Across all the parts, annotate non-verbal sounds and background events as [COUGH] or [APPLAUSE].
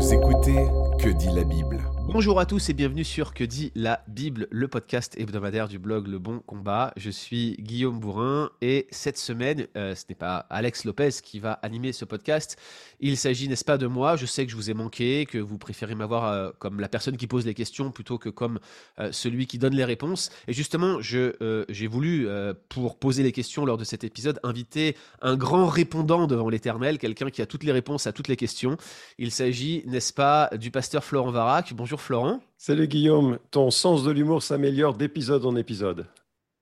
Vous écoutez Que dit la Bible? Bonjour à tous et bienvenue sur Que dit la Bible, le podcast hebdomadaire du blog Le Bon Combat. Je suis Guillaume Bourrin et cette semaine, euh, ce n'est pas Alex Lopez qui va animer ce podcast. Il s'agit, n'est-ce pas, de moi. Je sais que je vous ai manqué, que vous préférez m'avoir euh, comme la personne qui pose les questions plutôt que comme euh, celui qui donne les réponses. Et justement, j'ai voulu, pour poser les questions lors de cet épisode, inviter un grand répondant devant l'éternel, quelqu'un qui a toutes les réponses à toutes les questions. Il s'agit, n'est-ce pas, du pasteur Florent Varac. Bonjour Florent. Salut Guillaume, ton sens de l'humour s'améliore d'épisode en épisode.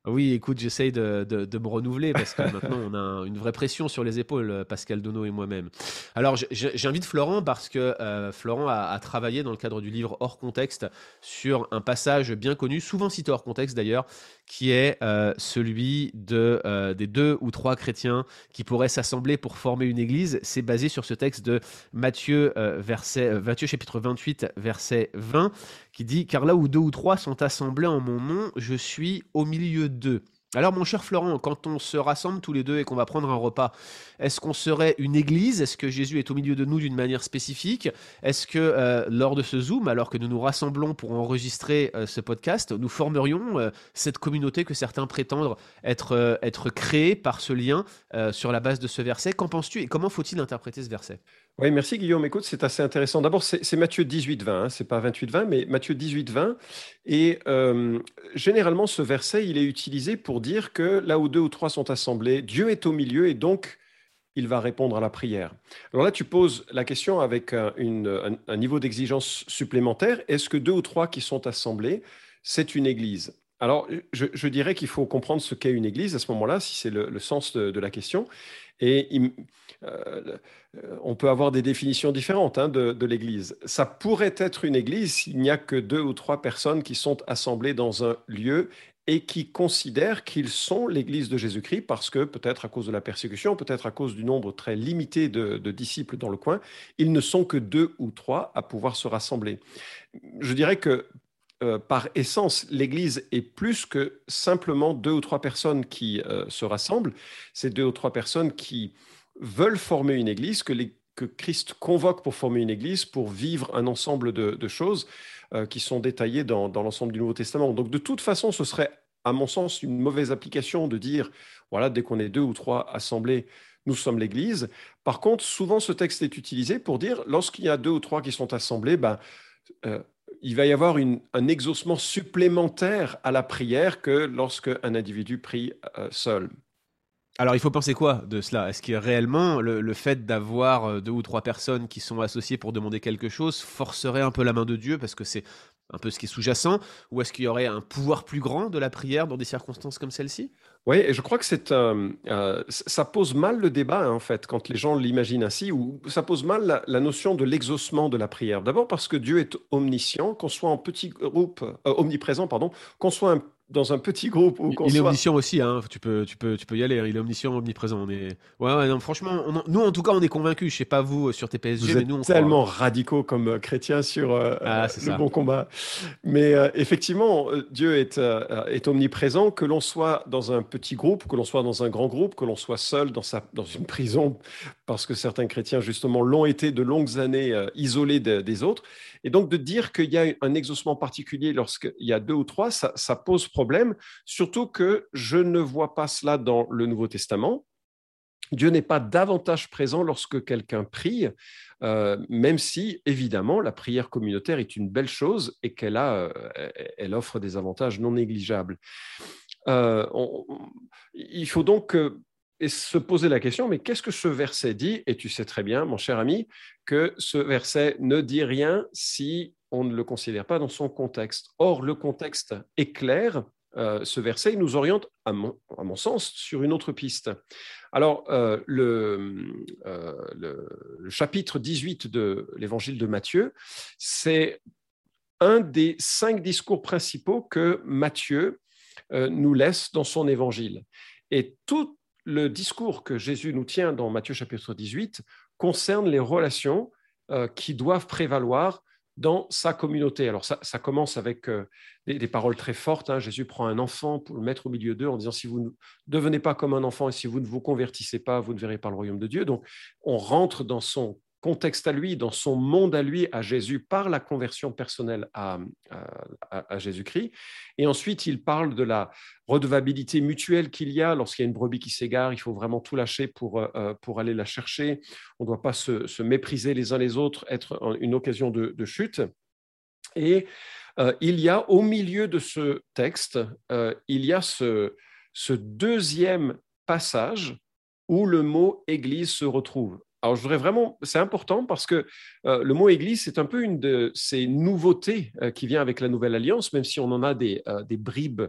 Oui, écoute, j'essaye de, me renouveler parce que maintenant on a une vraie pression sur les épaules, Pascal Donneau et moi-même. Alors j'invite Florent parce que euh, Florent a, travaillé dans le cadre du livre Hors contexte sur un passage bien connu, souvent cité hors contexte d'ailleurs, qui est euh, celui de, euh, des deux ou trois chrétiens qui pourraient s'assembler pour former une église. C'est basé sur ce texte de Matthieu, verset, Matthieu chapitre 28, verset 20, qui dit Car là où deux ou trois sont assemblés en mon nom, je suis au milieu d'eux. Alors mon cher Florent, quand on se rassemble tous les deux et qu'on va prendre un repas, est-ce qu'on serait une église? Est-ce que Jésus est au milieu de nous d'une manière spécifique? Est-ce que euh, lors de ce Zoom, alors que nous nous rassemblons pour enregistrer euh, ce podcast, nous formerions euh, cette communauté que certains prétendent être, être créée par ce lien sur la base de ce verset? Qu'en penses-tu et comment faut-il interpréter ce verset? Oui, merci Guillaume. Écoute, c'est assez intéressant. D'abord, c'est Matthieu 18, 20, hein. c'est pas 28, 20, mais Matthieu 18, 20. Et généralement, ce verset, il est utilisé pour dire que là où deux ou trois sont assemblés, Dieu est au milieu et donc il va répondre à la prière. Alors là, tu poses la question avec un, niveau d'exigence supplémentaire. Est-ce que deux ou trois qui sont assemblés, c'est une église? Alors, je, dirais qu'il faut comprendre ce qu'est une église à ce moment-là, si c'est le, sens de, la question. Et euh, on peut avoir des définitions différentes hein, de, l'Église. Ça pourrait être une Église s'il n'y a que deux ou trois personnes qui sont assemblées dans un lieu et qui considèrent qu'ils sont l'Église de Jésus-Christ parce que peut-être à cause de la persécution, peut-être à cause du nombre très limité de, disciples dans le coin, ils ne sont que deux ou trois à pouvoir se rassembler. Je dirais que euh, par essence, l'Église est plus que simplement deux ou trois personnes qui euh, se rassemblent. C'est deux ou trois personnes qui veulent former une Église, que, Christ convoque pour former une Église, pour vivre un ensemble de, choses euh, qui sont détaillées dans, l'ensemble du Nouveau Testament. Donc de toute façon, ce serait, à mon sens, une mauvaise application de dire, voilà, dès qu'on est deux ou trois assemblés, nous sommes l'Église. Par contre, souvent, ce texte est utilisé pour dire, lorsqu'il y a deux ou trois qui sont assemblés, ben, il va y avoir un exaucement supplémentaire à la prière que lorsque un individu prie euh, seul. Alors, il faut penser quoi de cela? Est-ce que réellement le, fait d'avoir euh, deux ou trois personnes qui sont associées pour demander quelque chose forcerait un peu la main de Dieu parce que c'est un peu ce qui est sous-jacent? Ou est-ce qu'il y aurait un pouvoir plus grand de la prière dans des circonstances comme celle-ci? Oui, et je crois que c'est, euh, ça pose mal le débat, hein, en fait, quand les gens l'imaginent ainsi, ou ça pose mal la, notion de l'exaucement de la prière. D'abord parce que Dieu est omniscient, qu'on soit en petit groupe, euh, omniprésent, pardon, qu'on soit un dans un petit groupe ou Il est omniscient aussi, hein. tu, peux, tu, peux, tu peux y aller, hein. il est omniscient, omniprésent. On est... ouais, ouais, non, franchement, nous en tout cas, on est convaincus. Je sais pas vous euh, sur TPSG, vous mais êtes nous, on tellement radicaux comme euh, chrétiens sur euh, ah, le bon combat. Mais effectivement, Dieu est, est omniprésent, que l'on soit dans un petit groupe, que l'on soit dans un grand groupe, que l'on soit seul dans, sa, dans une prison, parce que certains chrétiens, justement, l'ont été de longues années isolés des autres. Et donc, de dire qu'il y a un exaucement particulier lorsqu'il y a deux ou trois, ça, pose problème, surtout que je ne vois pas cela dans le Nouveau Testament. Dieu n'est pas davantage présent lorsque quelqu'un prie, euh, même si, évidemment, la prière communautaire est une belle chose et qu'elle euh, elle offre des avantages non négligeables. Euh, il faut donc et se poser la question, mais qu'est-ce que ce verset dit? Et tu sais très bien, mon cher ami, que ce verset ne dit rien si on ne le considère pas dans son contexte. Or, le contexte est clair. Euh, ce verset nous oriente, à mon, à mon, sens, sur une autre piste. Alors, euh, le, euh, le, le, chapitre 18 de l'évangile de Matthieu, c'est un des cinq discours principaux que Matthieu nous laisse dans son évangile. Et tout le discours que Jésus nous tient dans Matthieu chapitre 18 concerne les relations euh, qui doivent prévaloir dans sa communauté. Alors ça, commence avec euh, des, paroles très fortes. Hein. Jésus prend un enfant pour le mettre au milieu d'eux en disant, si vous ne devenez pas comme un enfant et si vous ne vous convertissez pas, vous ne verrez pas le royaume de Dieu. Donc on rentre dans son contexte à lui, dans son monde à lui, à Jésus, par la conversion personnelle à, Jésus-Christ. Et ensuite, il parle de la redevabilité mutuelle qu'il y a lorsqu'il y a une brebis qui s'égare. Il faut vraiment tout lâcher pour, euh, pour aller la chercher. On ne doit pas se, mépriser les uns les autres, être une occasion de, chute. Et euh, il y a au milieu de ce texte, euh, il y a ce, ce deuxième passage où le mot Église se retrouve. Alors, je voudrais vraiment, c'est important parce que euh, le mot Église, c'est un peu une de ces nouveautés euh, qui vient avec la Nouvelle Alliance, même si on en a des, euh, bribes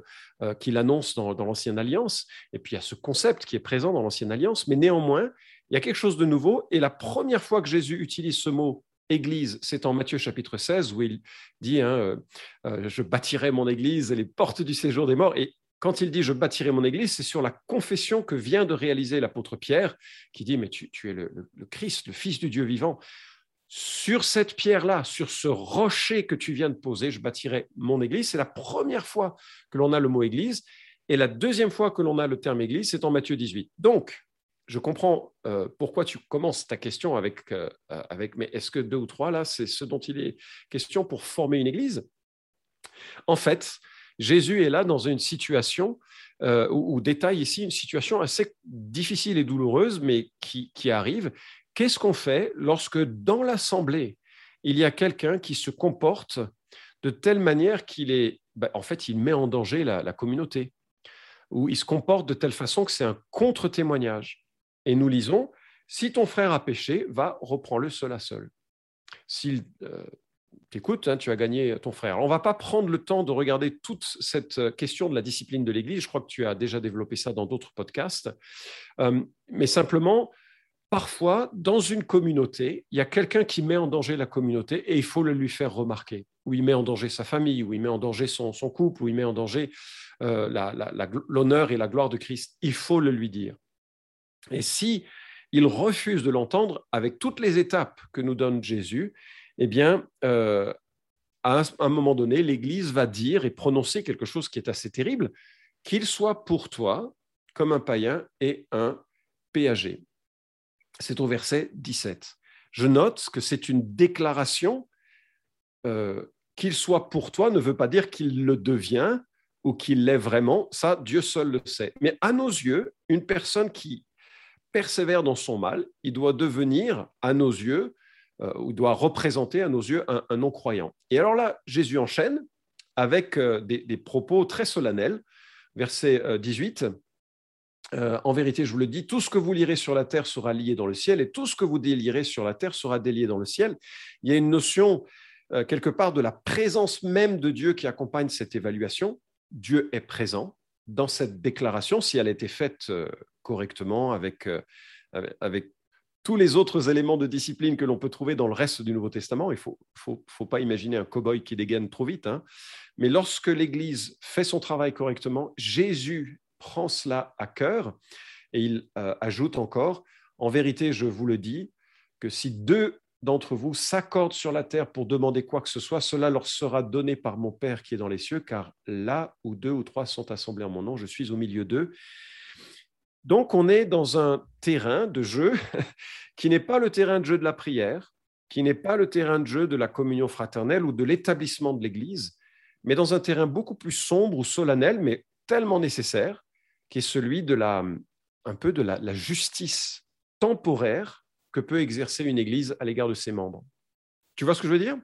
qui l'annoncent dans, l'Ancienne Alliance. Et puis, il y a ce concept qui est présent dans l'Ancienne Alliance, mais néanmoins, il y a quelque chose de nouveau. Et la première fois que Jésus utilise ce mot Église, c'est en Matthieu chapitre 16 où il dit hein, Je bâtirai mon Église et les portes du séjour des morts. Et quand il dit je bâtirai mon église, c'est sur la confession que vient de réaliser l'apôtre Pierre, qui dit mais tu, es le, Christ, le Fils du Dieu vivant. Sur cette pierre-là, sur ce rocher que tu viens de poser, je bâtirai mon église. C'est la première fois que l'on a le mot église. Et la deuxième fois que l'on a le terme église, c'est en Matthieu 18. Donc, je comprends euh, pourquoi tu commences ta question avec, euh, avec mais est-ce que deux ou trois, là, c'est ce dont il est question pour former une église? En fait, Jésus est là dans une situation euh, où, détaille ici une situation assez difficile et douloureuse, mais qui, arrive. Qu'est-ce qu'on fait lorsque dans l'assemblée, il y a quelqu'un qui se comporte de telle manière qu'il est, ben, en fait, il met en danger la, communauté, ou il se comporte de telle façon que c'est un contre-témoignage. Et nous lisons, si ton frère a péché, va, reprends-le seul à seul. S'il euh, écoute, hein, tu as gagné ton frère. on ne va pas prendre le temps de regarder toute cette euh, question de la discipline de l'Église. Je crois que tu as déjà développé ça dans d'autres podcasts. Euh, mais simplement, parfois, dans une communauté, il y a quelqu'un qui met en danger la communauté et il faut le lui faire remarquer. Ou il met en danger sa famille, ou il met en danger son, couple, ou il met en danger euh, l'honneur et la gloire de Christ. Il faut le lui dire. Et si il refuse de l'entendre avec toutes les étapes que nous donne Jésus, eh bien, euh, à un moment donné, l'Église va dire et prononcer quelque chose qui est assez terrible, qu'il soit pour toi comme un païen et un péager. C'est au verset 17. Je note que c'est une déclaration. Euh, qu'il soit pour toi ne veut pas dire qu'il le devient ou qu'il l'est vraiment. Ça, Dieu seul le sait. Mais à nos yeux, une personne qui persévère dans son mal, il doit devenir, à nos yeux, euh, ou doit représenter à nos yeux un, non-croyant. Et alors là, Jésus enchaîne avec euh, des, propos très solennels. Verset 18. Euh, en vérité, je vous le dis, tout ce que vous lirez sur la terre sera lié dans le ciel, et tout ce que vous délirez sur la terre sera délié dans le ciel. Il y a une notion quelque part de la présence même de Dieu qui accompagne cette évaluation. Dieu est présent dans cette déclaration, si elle a été faite correctement, avec tous les autres éléments de discipline que l'on peut trouver dans le reste du Nouveau Testament. Il ne faut, pas imaginer un cow-boy qui dégaine trop vite. Hein. Mais lorsque l'Église fait son travail correctement, Jésus prend cela à cœur et il euh, ajoute encore, en vérité, je vous le dis, que si deux d'entre vous s'accordent sur la terre pour demander quoi que ce soit, cela leur sera donné par mon Père qui est dans les cieux, car là où deux ou trois sont assemblés en mon nom, je suis au milieu d'eux. Donc, on est dans un terrain de jeu [LAUGHS] qui n'est pas le terrain de jeu de la prière, qui n'est pas le terrain de jeu de la communion fraternelle ou de l'établissement de l'Église, mais dans un terrain beaucoup plus sombre ou solennel, mais tellement nécessaire, qui est celui de la, un peu de la, la justice temporaire que peut exercer une Église à l'égard de ses membres. Tu vois ce que je veux dire?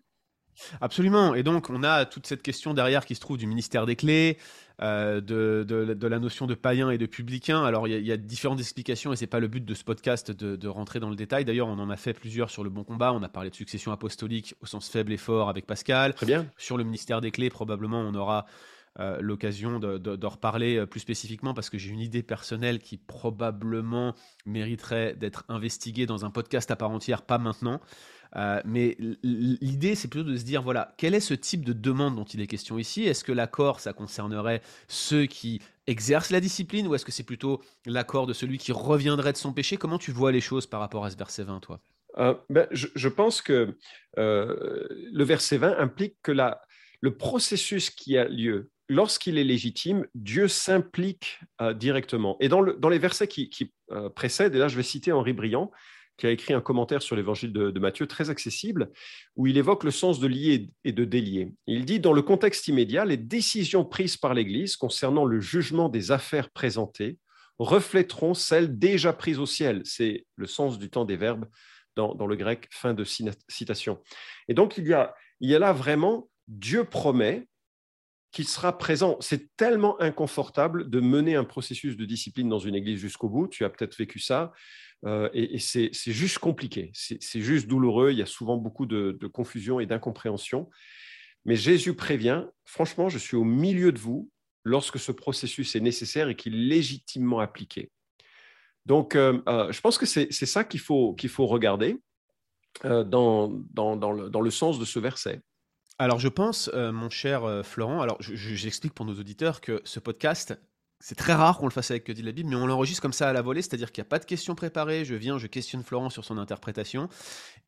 Absolument. Et donc, on a toute cette question derrière qui se trouve du ministère des clés, euh, de, la notion de païen et de publicain. Alors, il y, a différentes explications et c'est pas le but de ce podcast de, rentrer dans le détail. D'ailleurs, on en a fait plusieurs sur le bon combat. On a parlé de succession apostolique au sens faible et fort avec Pascal. Très bien. Sur le ministère des clés, probablement, on aura euh, l'occasion d'en reparler euh, plus spécifiquement parce que j'ai une idée personnelle qui probablement mériterait d'être investiguée dans un podcast à part entière, pas maintenant. Euh, mais l'idée, c'est plutôt de se dire, voilà, quel est ce type de demande dont il est question ici? Est-ce que l'accord, ça concernerait ceux qui exercent la discipline ou est-ce que c'est plutôt l'accord de celui qui reviendrait de son péché? Comment tu vois les choses par rapport à ce verset 20, toi? Euh, ben, je, pense que euh, le verset 20 implique que la, le processus qui a lieu lorsqu'il est légitime, Dieu s'implique directement. Et dans, le, dans, les versets qui, qui précèdent, et là je vais citer Henri Briand, qui a écrit un commentaire sur l'évangile de, Matthieu très accessible, où il évoque le sens de lier et de délier. Il dit, dans le contexte immédiat, les décisions prises par l'Église concernant le jugement des affaires présentées reflèteront celles déjà prises au ciel. C'est le sens du temps des verbes dans, le grec, fin de citation. Et donc, il y a, il y a là vraiment, Dieu promet qu'il sera présent. C'est tellement inconfortable de mener un processus de discipline dans une église jusqu'au bout. Tu as peut-être vécu ça. Euh, et, c'est juste compliqué. C'est juste douloureux. Il y a souvent beaucoup de, confusion et d'incompréhension. Mais Jésus prévient, franchement, je suis au milieu de vous lorsque ce processus est nécessaire et qu'il est légitimement appliqué. Donc, euh, euh, je pense que c'est ça qu'il faut, qu'il faut regarder dans, dans, le, dans, le, sens de ce verset. Alors, je pense, mon cher Florent, alors j'explique pour nos auditeurs que ce podcast c'est très rare qu'on le fasse avec Que dit la Bible, mais on l'enregistre comme ça à la volée, c'est-à-dire qu'il n'y a pas de questions préparées. Je viens, je questionne Florent sur son interprétation,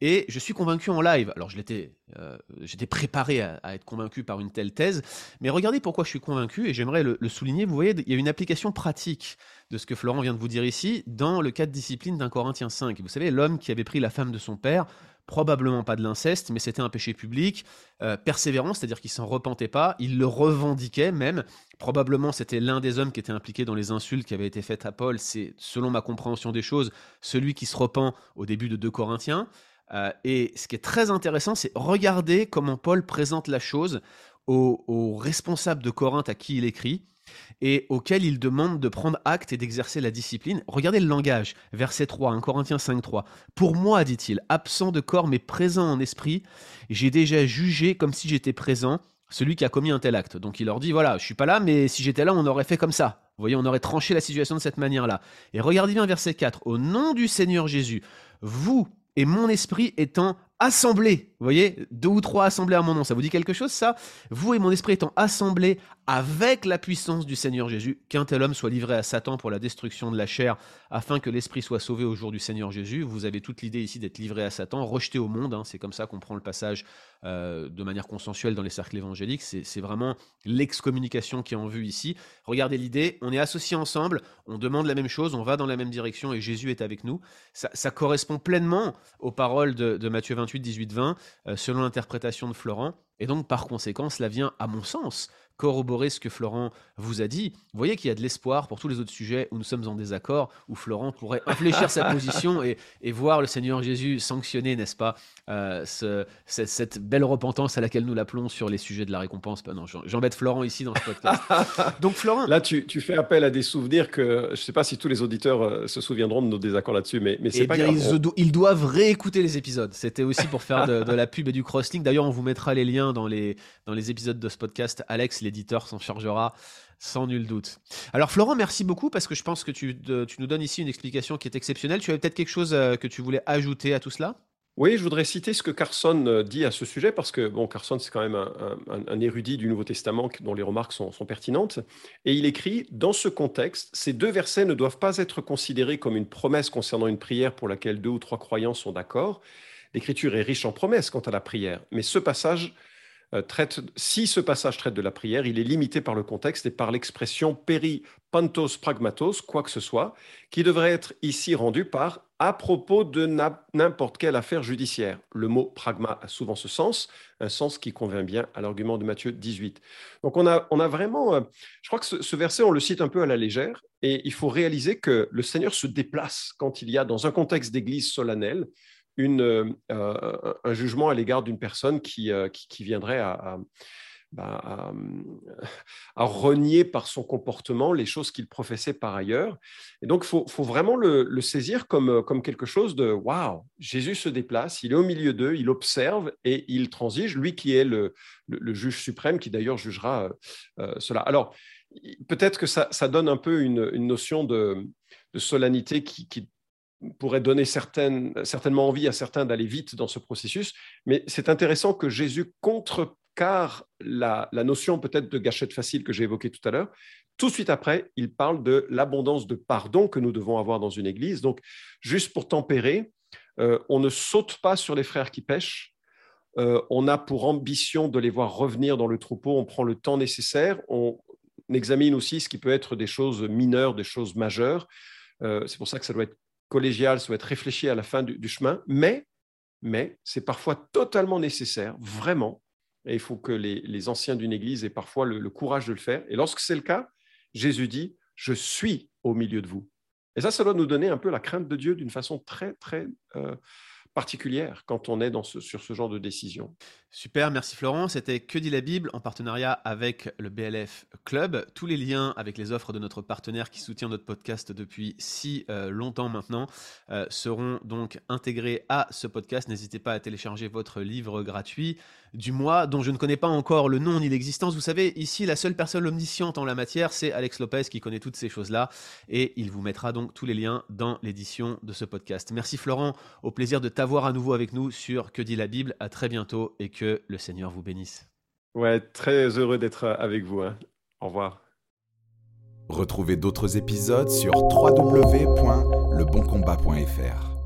et je suis convaincu en live. Alors, je l'étais, euh, j'étais préparé à, être convaincu par une telle thèse, mais regardez pourquoi je suis convaincu, et j'aimerais le, souligner. Vous voyez, il y a une application pratique de ce que Florent vient de vous dire ici dans le cas de discipline d'un Corinthiens 5. Vous savez, l'homme qui avait pris la femme de son père probablement pas de l'inceste, mais c'était un péché public, euh, persévérant, c'est-à-dire qu'il s'en repentait pas, il le revendiquait même. Probablement c'était l'un des hommes qui était impliqué dans les insultes qui avaient été faites à Paul. C'est, selon ma compréhension des choses, celui qui se repent au début de 2 Corinthiens. Euh, et ce qui est très intéressant, c'est regarder comment Paul présente la chose aux, responsables de Corinthe à qui il écrit et auquel il demande de prendre acte et d'exercer la discipline. Regardez le langage, verset 3, 1 Corinthiens 5, 3. Pour moi, dit-il, absent de corps mais présent en esprit, j'ai déjà jugé comme si j'étais présent celui qui a commis un tel acte. Donc il leur dit, voilà, je suis pas là, mais si j'étais là, on aurait fait comme ça. Vous voyez, on aurait tranché la situation de cette manière-là. Et regardez bien verset 4, au nom du Seigneur Jésus, vous et mon esprit étant assemblés, vous voyez, deux ou trois assemblés à mon nom, ça vous dit quelque chose ça? Vous et mon esprit étant assemblés avec la puissance du Seigneur Jésus, qu'un tel homme soit livré à Satan pour la destruction de la chair, afin que l'esprit soit sauvé au jour du Seigneur Jésus. Vous avez toute l'idée ici d'être livré à Satan, rejeté au monde, hein. c'est comme ça qu'on prend le passage euh, de manière consensuelle dans les cercles évangéliques, c'est vraiment l'excommunication qui est en vue ici. Regardez l'idée, on est associés ensemble, on demande la même chose, on va dans la même direction et Jésus est avec nous. Ça, correspond pleinement aux paroles de, Matthieu 28, 18, 20, selon l'interprétation de Florent. Et donc, par conséquent, cela vient, à mon sens, corroborer ce que Florent vous a dit. Vous voyez qu'il y a de l'espoir pour tous les autres sujets où nous sommes en désaccord, où Florent pourrait infléchir sa [LAUGHS] position et, voir le Seigneur Jésus sanctionner, n'est-ce pas, euh, cette belle repentance à laquelle nous l'appelons sur les sujets de la récompense. non, j'embête Florent ici dans ce podcast. [LAUGHS] Donc Florent... Là, tu, fais appel à des souvenirs que je ne sais pas si tous les auditeurs euh, se souviendront de nos désaccords là-dessus, mais, mais c'est eh grave. Ils, doivent réécouter les épisodes. C'était aussi pour faire de, la pub et du crossing. D'ailleurs, on vous mettra les liens dans les, dans les épisodes de ce podcast. Alex, l'éditeur s'en chargera sans nul doute. Alors Florent, merci beaucoup parce que je pense que tu, nous donnes ici une explication qui est exceptionnelle. Tu avais peut-être quelque chose euh, que tu voulais ajouter à tout cela? Oui, je voudrais citer ce que Carson euh, dit à ce sujet, parce que bon, Carson, c'est quand même un, érudit du Nouveau Testament dont les remarques sont, pertinentes. Et il écrit, dans ce contexte, ces deux versets ne doivent pas être considérés comme une promesse concernant une prière pour laquelle deux ou trois croyants sont d'accord. L'Écriture est riche en promesses quant à la prière, mais ce passage traite, si ce passage traite de la prière, il est limité par le contexte et par l'expression peri-pantos pragmatos, quoi que ce soit, qui devrait être ici rendu par à propos de n'importe quelle affaire judiciaire. Le mot pragma a souvent ce sens, un sens qui convient bien à l'argument de Matthieu 18. Donc on a, on a vraiment, euh, je crois que ce, ce, verset, on le cite un peu à la légère, et il faut réaliser que le Seigneur se déplace quand il y a, dans un contexte d'église solennelle, euh, euh, un jugement à l'égard d'une personne qui, euh, qui, viendrait bah, à, à, renier par son comportement les choses qu'il professait par ailleurs. Et donc, il faut, faut, vraiment le, saisir comme, comme quelque chose de waouh, Jésus se déplace, il est au milieu d'eux, il observe et il transige, lui qui est le, le, juge suprême, qui d'ailleurs jugera cela. Alors, peut-être que ça, ça, donne un peu une, une notion de, solennité qui, pourrait donner certainement envie à certains d'aller vite dans ce processus, mais c'est intéressant que Jésus contrecarre la, notion peut-être de gâchette facile que j'ai évoquée tout à l'heure. Tout de suite après, il parle de l'abondance de pardon que nous devons avoir dans une église. Donc, juste pour tempérer, euh, on ne saute pas sur les frères qui pêchent. Euh, on a pour ambition de les voir revenir dans le troupeau. On prend le temps nécessaire. On examine aussi ce qui peut être des choses mineures, des choses majeures. Euh, c'est pour ça que ça doit être collégial soit être réfléchi à la fin du, chemin, mais, c'est parfois totalement nécessaire, vraiment. Et il faut que les, anciens d'une église aient parfois le, courage de le faire. Et lorsque c'est le cas, Jésus dit, je suis au milieu de vous. Et ça, ça doit nous donner un peu la crainte de Dieu d'une façon très, très euh, particulière quand on est sur ce genre de décision. Super, merci Florent. C'était Que dit la Bible en partenariat avec le BLF Club. Tous les liens avec les offres de notre partenaire qui soutient notre podcast depuis si euh, longtemps maintenant euh, seront donc intégrés à ce podcast. N'hésitez pas à télécharger votre livre gratuit du mois dont je ne connais pas encore le nom ni l'existence. Vous savez, ici, la seule personne omnisciente en la matière, c'est Alex Lopez qui connaît toutes ces choses-là et il vous mettra donc tous les liens dans l'édition de ce podcast. Merci Florent, au plaisir de t'avoir à nouveau avec nous sur Que dit la Bible. À très bientôt et que le Seigneur vous bénisse. Ouais, très heureux d'être avec vous. Hein. Au revoir. Retrouvez d'autres épisodes sur www.leboncombat.fr.